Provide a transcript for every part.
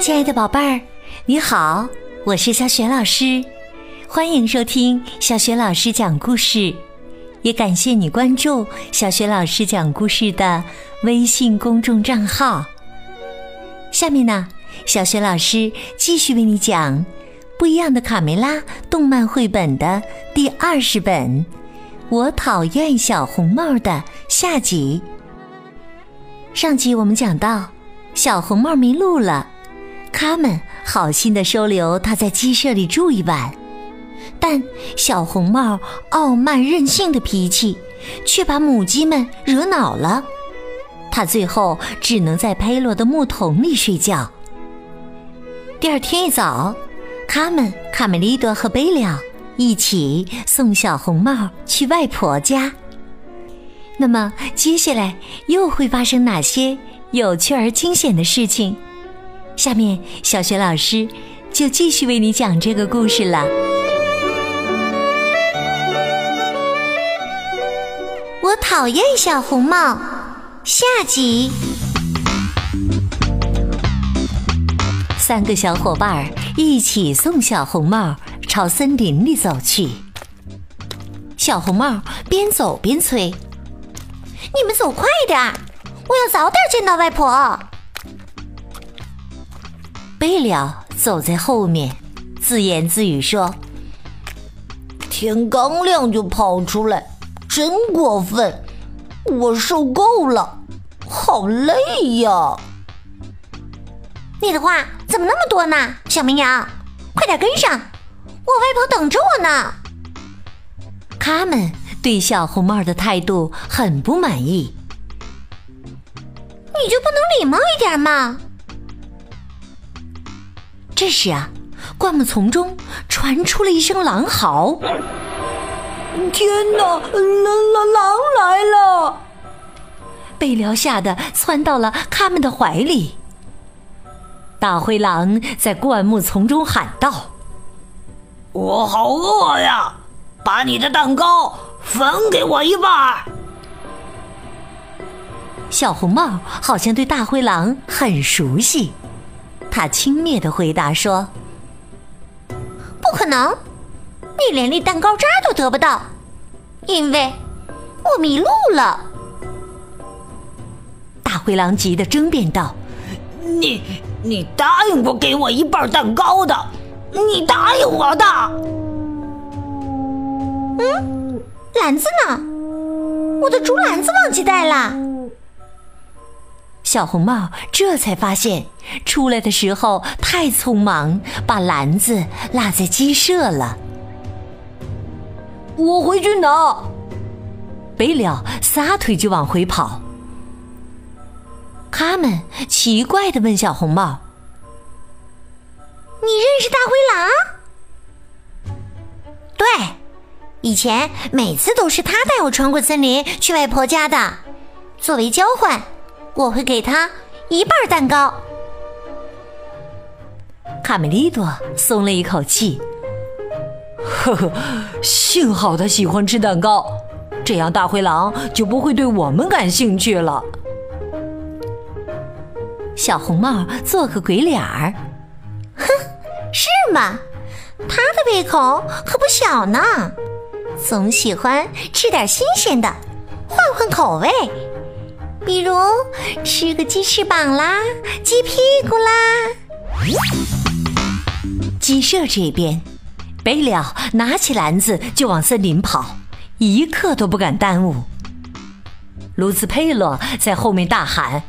亲爱的宝贝儿，你好，我是小雪老师，欢迎收听小雪老师讲故事，也感谢你关注小雪老师讲故事的微信公众账号。下面呢，小雪老师继续为你讲《不一样的卡梅拉》动漫绘本的第二十本《我讨厌小红帽》的下集。上集我们讲到，小红帽迷路了。他们好心的收留他在鸡舍里住一晚，但小红帽傲慢任性的脾气却把母鸡们惹恼了。他最后只能在佩洛的木桶里睡觉。第二天一早，卡门卡梅利多和贝利奥一起送小红帽去外婆家。那么接下来又会发生哪些有趣而惊险的事情？下面，小雪老师就继续为你讲这个故事了。我讨厌小红帽，下集。三个小伙伴一起送小红帽朝森林里走去。小红帽边走边催：“你们走快点，我要早点见到外婆。”贝了走在后面，自言自语说：“天刚亮就跑出来，真过分！我受够了，好累呀！”你的话怎么那么多呢，小绵羊？快点跟上，外婆等着我呢。他们对小红帽的态度很不满意。你就不能礼貌一点吗？这时啊，灌木丛中传出了一声狼嚎：“天哪，狼狼狼来了！”贝辽吓得窜到了他们的怀里。大灰狼在灌木丛中喊道：“我好饿呀，把你的蛋糕分给我一半。”小红帽好像对大灰狼很熟悉。他轻蔑的回答说：“不可能，你连粒蛋糕渣都得不到，因为我迷路了。”大灰狼急得争辩道：“你你答应过给我一半蛋糕的，你答应我的。”嗯，篮子呢？我的竹篮子忘记带了。小红帽这才发现，出来的时候太匆忙，把篮子落在鸡舍了。我回去拿。北了撒腿就往回跑。他们奇怪的问小红帽：“你认识大灰狼？”“对，以前每次都是他带我穿过森林去外婆家的，作为交换。”我会给他一半蛋糕。卡梅利多松了一口气，呵呵，幸好他喜欢吃蛋糕，这样大灰狼就不会对我们感兴趣了。小红帽做个鬼脸儿，哼，是吗？他的胃口可不小呢，总喜欢吃点新鲜的，换换口味。比如吃个鸡翅膀啦，鸡屁股啦。鸡舍这边，贝了拿起篮子就往森林跑，一刻都不敢耽误。卢兹佩洛在后面大喊：“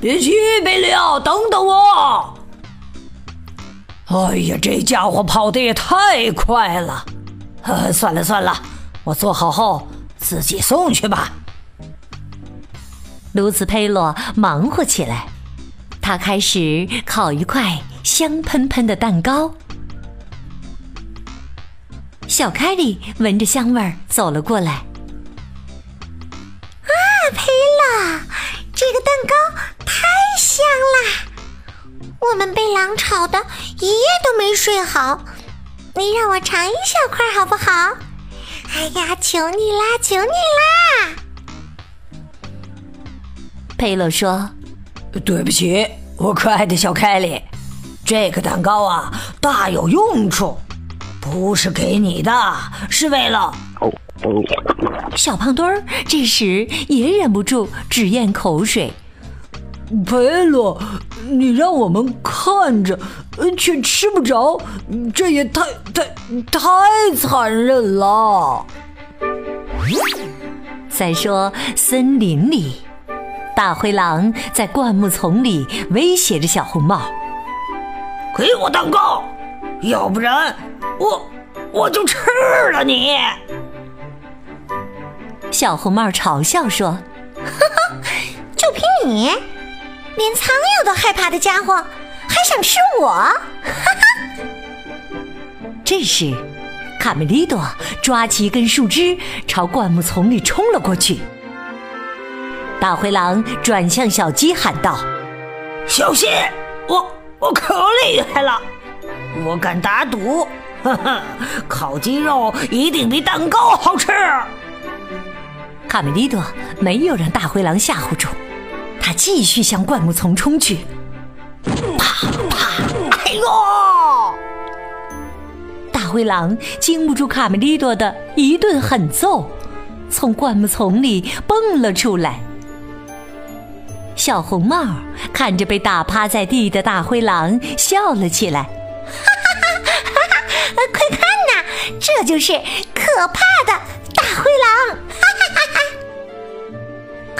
别去，贝了，等等我！”哎呀，这家伙跑得也太快了。呃，算了算了，我做好后自己送去吧。卢兹佩洛忙活起来，他开始烤一块香喷喷的蛋糕。小凯莉闻着香味儿走了过来。啊，佩洛，这个蛋糕太香啦！我们被狼吵的一夜都没睡好，你让我尝一小块好不好？哎呀，求你啦，求你啦！佩洛说：“对不起，我可爱的小凯莉，这个蛋糕啊大有用处，不是给你的，是为了……”小胖墩儿这时也忍不住直咽口水。佩洛，你让我们看着，却吃不着，这也太太太残忍了。再说，森林里，大灰狼在灌木丛里威胁着小红帽：“给我蛋糕，要不然我我就吃了你。”小红帽嘲笑说：“ 哈哈，就凭你！”连苍蝇都害怕的家伙，还想吃我？哈哈！这时，卡梅利多抓起一根树枝，朝灌木丛里冲了过去。大灰狼转向小鸡喊道：“小心！我我可厉害了！我敢打赌，哈哈，烤鸡肉一定比蛋糕好吃！”卡梅利多没有让大灰狼吓唬住。他继续向灌木丛冲去，啪啪！哎呦！大灰狼经不住卡梅利多的一顿狠揍，从灌木丛里蹦了出来。小红帽看着被打趴在地的大灰狼，笑了起来：“哈哈哈哈哈！快看呐，这就是可怕的大灰狼！”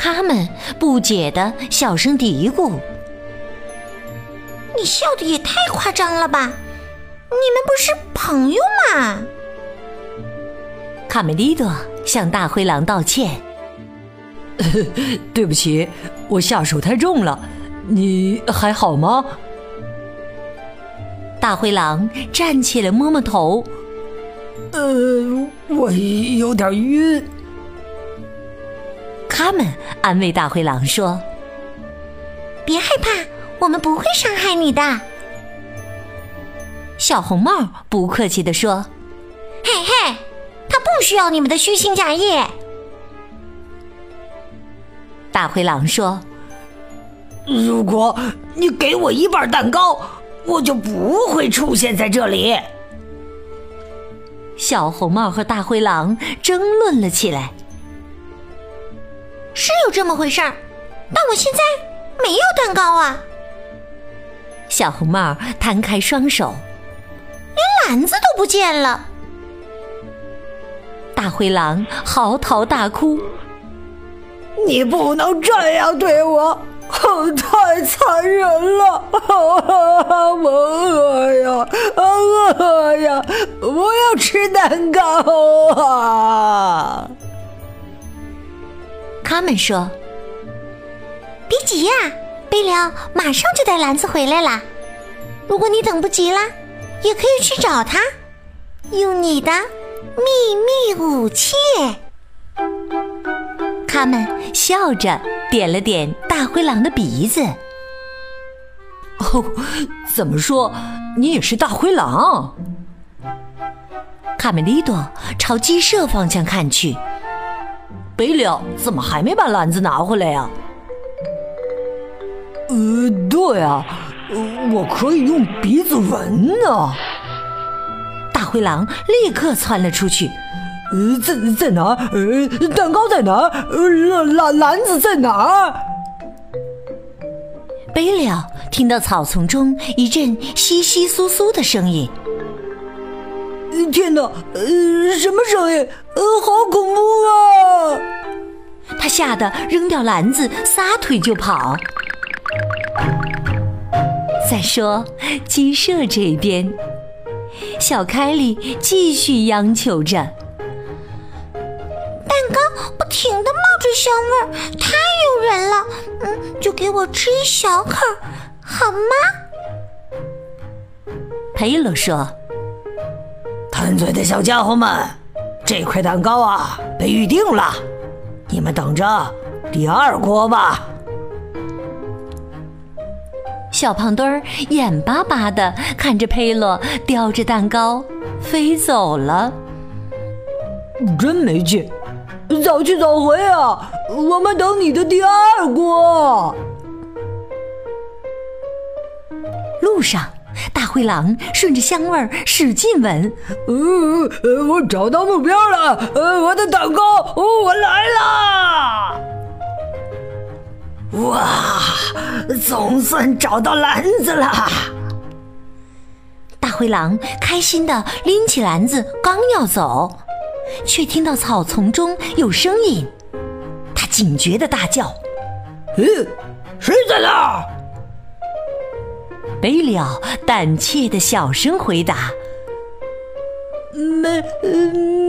他们不解的小声嘀咕：“你笑的也太夸张了吧？你们不是朋友吗？”卡梅利多向大灰狼道歉：“对不起，我下手太重了。你还好吗？”大灰狼站起来摸摸头：“呃，我有点晕。”他们安慰大灰狼说：“别害怕，我们不会伤害你的。”小红帽不客气地说：“嘿嘿，他不需要你们的虚情假意。”大灰狼说：“如果你给我一半蛋糕，我就不会出现在这里。”小红帽和大灰狼争论了起来。是有这么回事儿，但我现在没有蛋糕啊！小红帽摊开双手，连篮子都不见了。大灰狼嚎啕大哭：“你不能这样对我，太残忍了！我饿呀，饿呀，我要吃蛋糕啊！”他们说：“别急呀，贝利奥马上就带篮子回来了。如果你等不及了，也可以去找他，用你的秘密武器。”他们笑着点了点大灰狼的鼻子。“哦，怎么说，你也是大灰狼？”卡梅利多朝鸡舍方向看去。贝利怎么还没把篮子拿回来呀？呃，对啊，我可以用鼻子闻呢。大灰狼立刻窜了出去。呃，在在哪儿？呃，蛋糕在哪儿？呃，篮篮子在哪儿？贝利听到草丛中一阵窸窸窣窣的声音。天哪！呃，什么声音？呃，好恐怖啊！他吓得扔掉篮子，撒腿就跑。再说鸡舍这边，小凯莉继续央求着：“蛋糕不停的冒着香味儿，太诱人了。嗯，就给我吃一小口，好吗？”佩洛说。贪嘴的小家伙们，这块蛋糕啊被预定了，你们等着第二锅吧。小胖墩儿眼巴巴的看着佩洛叼着蛋糕飞走了，真没劲，早去早回啊！我们等你的第二锅。路上，大灰狼顺着香味儿使劲闻。呃，我找到目标了！呃，我的蛋糕，我来啦！哇，总算找到篮子了！大灰狼开心的拎起篮子，刚要走，却听到草丛中有声音。他警觉的大叫：“嗯，谁在那儿？”北了胆怯的小声回答：“没，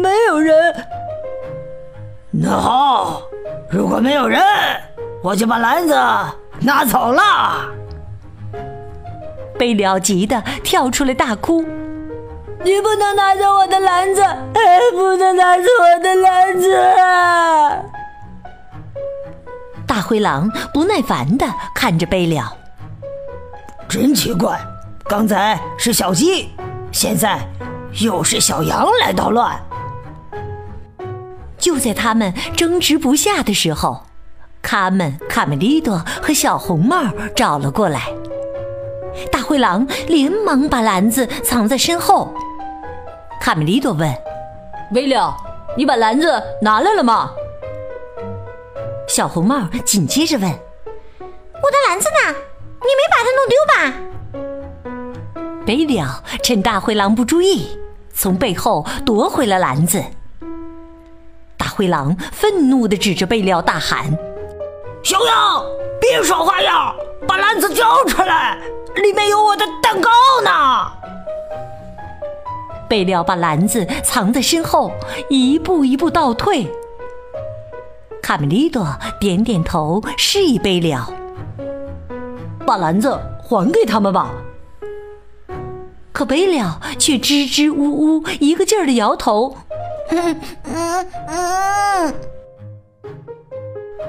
没有人。”那好，如果没有人，我就把篮子拿走了。贝了急得跳出来大哭：“你不能拿走我的篮子！哎，不能拿走我的篮子！”大灰狼不耐烦的看着贝了。真奇怪，刚才是小鸡，现在又是小羊来捣乱。就在他们争执不下的时候，卡门、卡梅利多和小红帽找了过来。大灰狼连忙把篮子藏在身后。卡梅利多问：“威了，你把篮子拿来了吗？”小红帽紧接着问：“我的篮子呢？”你没把它弄丢吧？北了趁大灰狼不注意，从背后夺回了篮子。大灰狼愤怒地指着贝了大喊：“小羊，别耍花样，把篮子交出来，里面有我的蛋糕呢！”贝了把篮子藏在身后，一步一步倒退。卡梅利多点点头，示意贝了。把篮子还给他们吧。可贝了却支支吾吾，一个劲儿的摇头。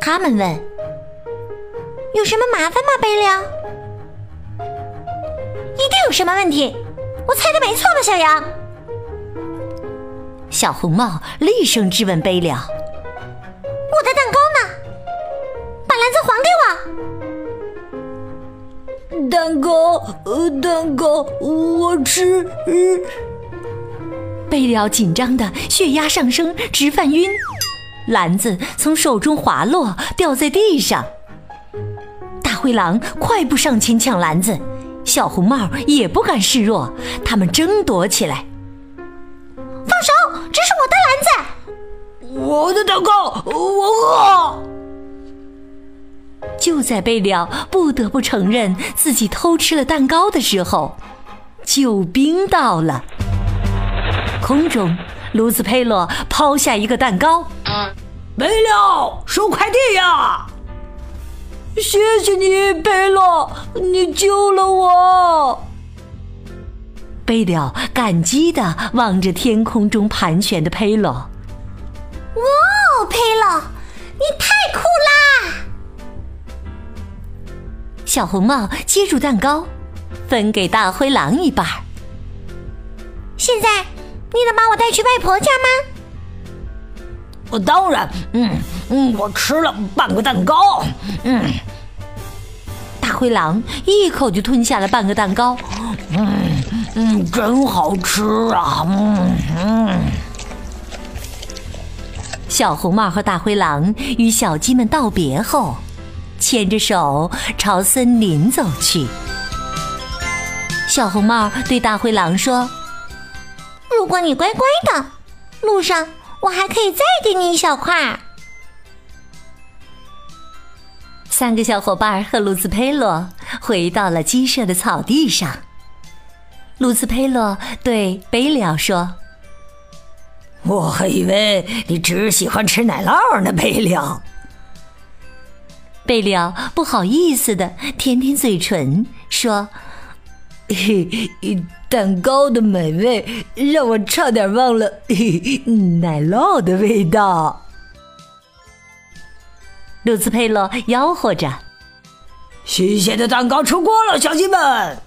他们问：“有什么麻烦吗？”贝了，一定有什么问题。我猜的没错吧，小羊？小红帽厉声质问贝了：“我的蛋糕呢？把篮子还给我！”蛋糕，呃，蛋糕，我吃。贝了紧张的血压上升，直犯晕。篮子从手中滑落，掉在地上。大灰狼快步上前抢篮子，小红帽也不敢示弱，他们争夺起来。放手！这是我的篮子，我的蛋糕，我饿。就在贝了不得不承认自己偷吃了蛋糕的时候，救兵到了。空中，卢斯佩洛抛下一个蛋糕，贝了收快递呀！谢谢你，贝洛，你救了我。贝了感激的望着天空中盘旋的佩洛。哇，哦，佩洛，你太酷啦！小红帽接住蛋糕，分给大灰狼一半。现在你能把我带去外婆家吗？我当然，嗯嗯，我吃了半个蛋糕，嗯。大灰狼一口就吞下了半个蛋糕，嗯嗯，真好吃啊，嗯嗯。小红帽和大灰狼与小鸡们道别后。牵着手朝森林走去。小红帽对大灰狼说：“如果你乖乖的，路上我还可以再给你一小块。”三个小伙伴和鲁斯佩洛回到了鸡舍的草地上。鲁斯佩洛对贝利奥说：“我还以为你只喜欢吃奶酪呢，贝利奥。”贝了不好意思的舔舔嘴唇，说：“蛋糕的美味让我差点忘了 奶酪的味道。”鲁斯佩洛吆喝着：“新鲜的蛋糕出锅了，小鸡们！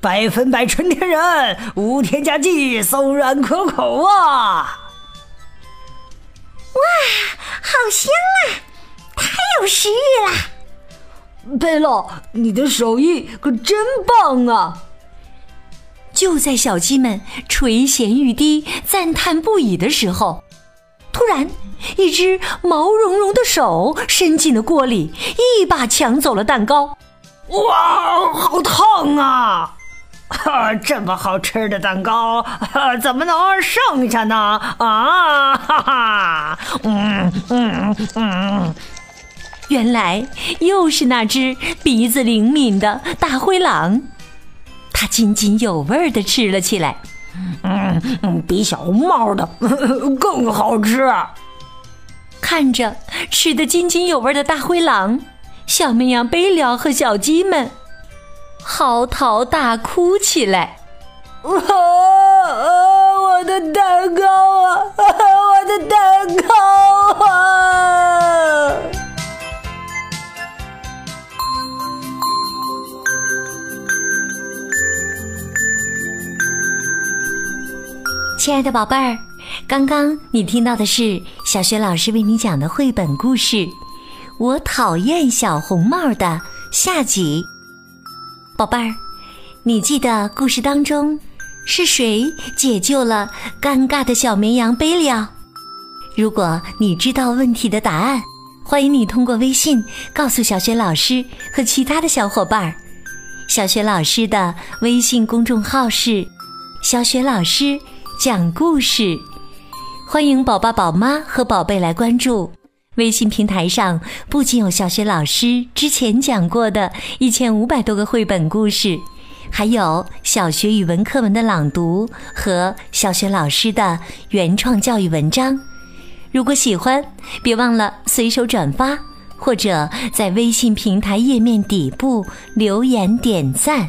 百分百纯天然，无添加剂，松软可口啊！”哇，好香啊！食欲啦！贝洛，你的手艺可真棒啊！就在小鸡们垂涎欲滴、赞叹不已的时候，突然，一只毛茸茸的手伸进了锅里，一把抢走了蛋糕。哇，好烫啊！哈，这么好吃的蛋糕，怎么能剩下呢？啊，哈哈，嗯嗯嗯。原来又是那只鼻子灵敏的大灰狼，它津津有味地吃了起来。嗯嗯，比小红帽的更好吃。看着吃得津津有味的大灰狼，小绵羊贝利和小鸡们嚎啕大哭起来。啊啊！我的蛋糕啊！我的蛋糕啊！亲爱的宝贝儿，刚刚你听到的是小学老师为你讲的绘本故事《我讨厌小红帽》的下集。宝贝儿，你记得故事当中是谁解救了尴尬的小绵羊贝利奥？如果你知道问题的答案，欢迎你通过微信告诉小学老师和其他的小伙伴儿。小学老师的微信公众号是“小雪老师”。讲故事，欢迎宝宝、宝妈和宝贝来关注。微信平台上不仅有小学老师之前讲过的一千五百多个绘本故事，还有小学语文课文的朗读和小学老师的原创教育文章。如果喜欢，别忘了随手转发，或者在微信平台页面底部留言点赞。